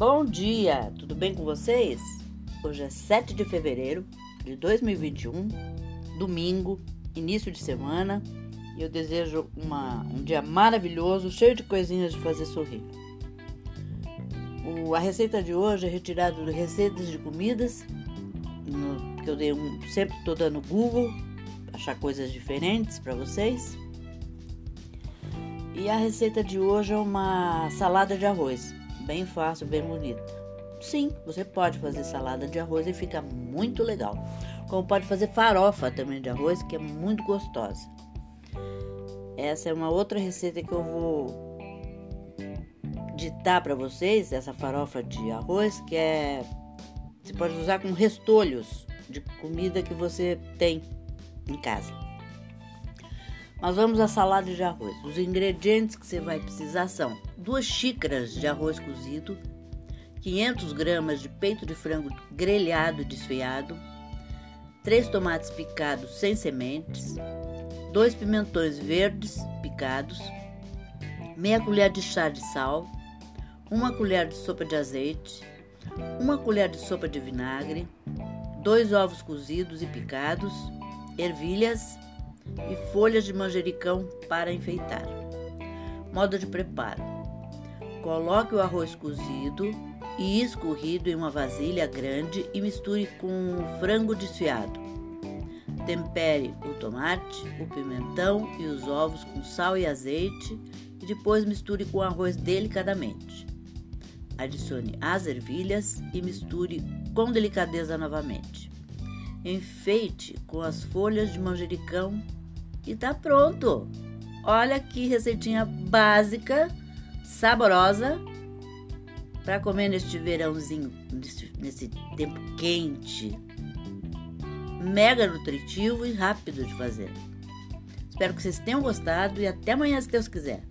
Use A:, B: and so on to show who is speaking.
A: Bom dia, tudo bem com vocês? Hoje é 7 de fevereiro de 2021, domingo, início de semana, e eu desejo uma, um dia maravilhoso, cheio de coisinhas de fazer sorrir. O, a receita de hoje é retirada de receitas de comidas, no, que eu dei um, sempre estou dando Google, achar coisas diferentes para vocês. E a receita de hoje é uma salada de arroz, bem fácil, bem bonita. Sim, você pode fazer salada de arroz e fica muito legal. Como pode fazer farofa também de arroz, que é muito gostosa. Essa é uma outra receita que eu vou ditar para vocês, essa farofa de arroz, que é você pode usar com restolhos de comida que você tem em casa. Mas vamos à salada de arroz. Os ingredientes que você vai precisar são duas xícaras de arroz cozido, 500 gramas de peito de frango grelhado e desfiado, três tomates picados sem sementes, dois pimentões verdes picados, meia colher de chá de sal, uma colher de sopa de azeite, uma colher de sopa de vinagre, dois ovos cozidos e picados, ervilhas e folhas de manjericão para enfeitar. Modo de preparo: coloque o arroz cozido e escorrido em uma vasilha grande e misture com o frango desfiado. Tempere o tomate, o pimentão e os ovos com sal e azeite e depois misture com o arroz delicadamente. Adicione as ervilhas e misture com delicadeza novamente. Enfeite com as folhas de manjericão e tá pronto. Olha que receitinha básica, saborosa para comer neste verãozinho, nesse, nesse tempo quente. Mega nutritivo e rápido de fazer. Espero que vocês tenham gostado e até amanhã, se Deus quiser.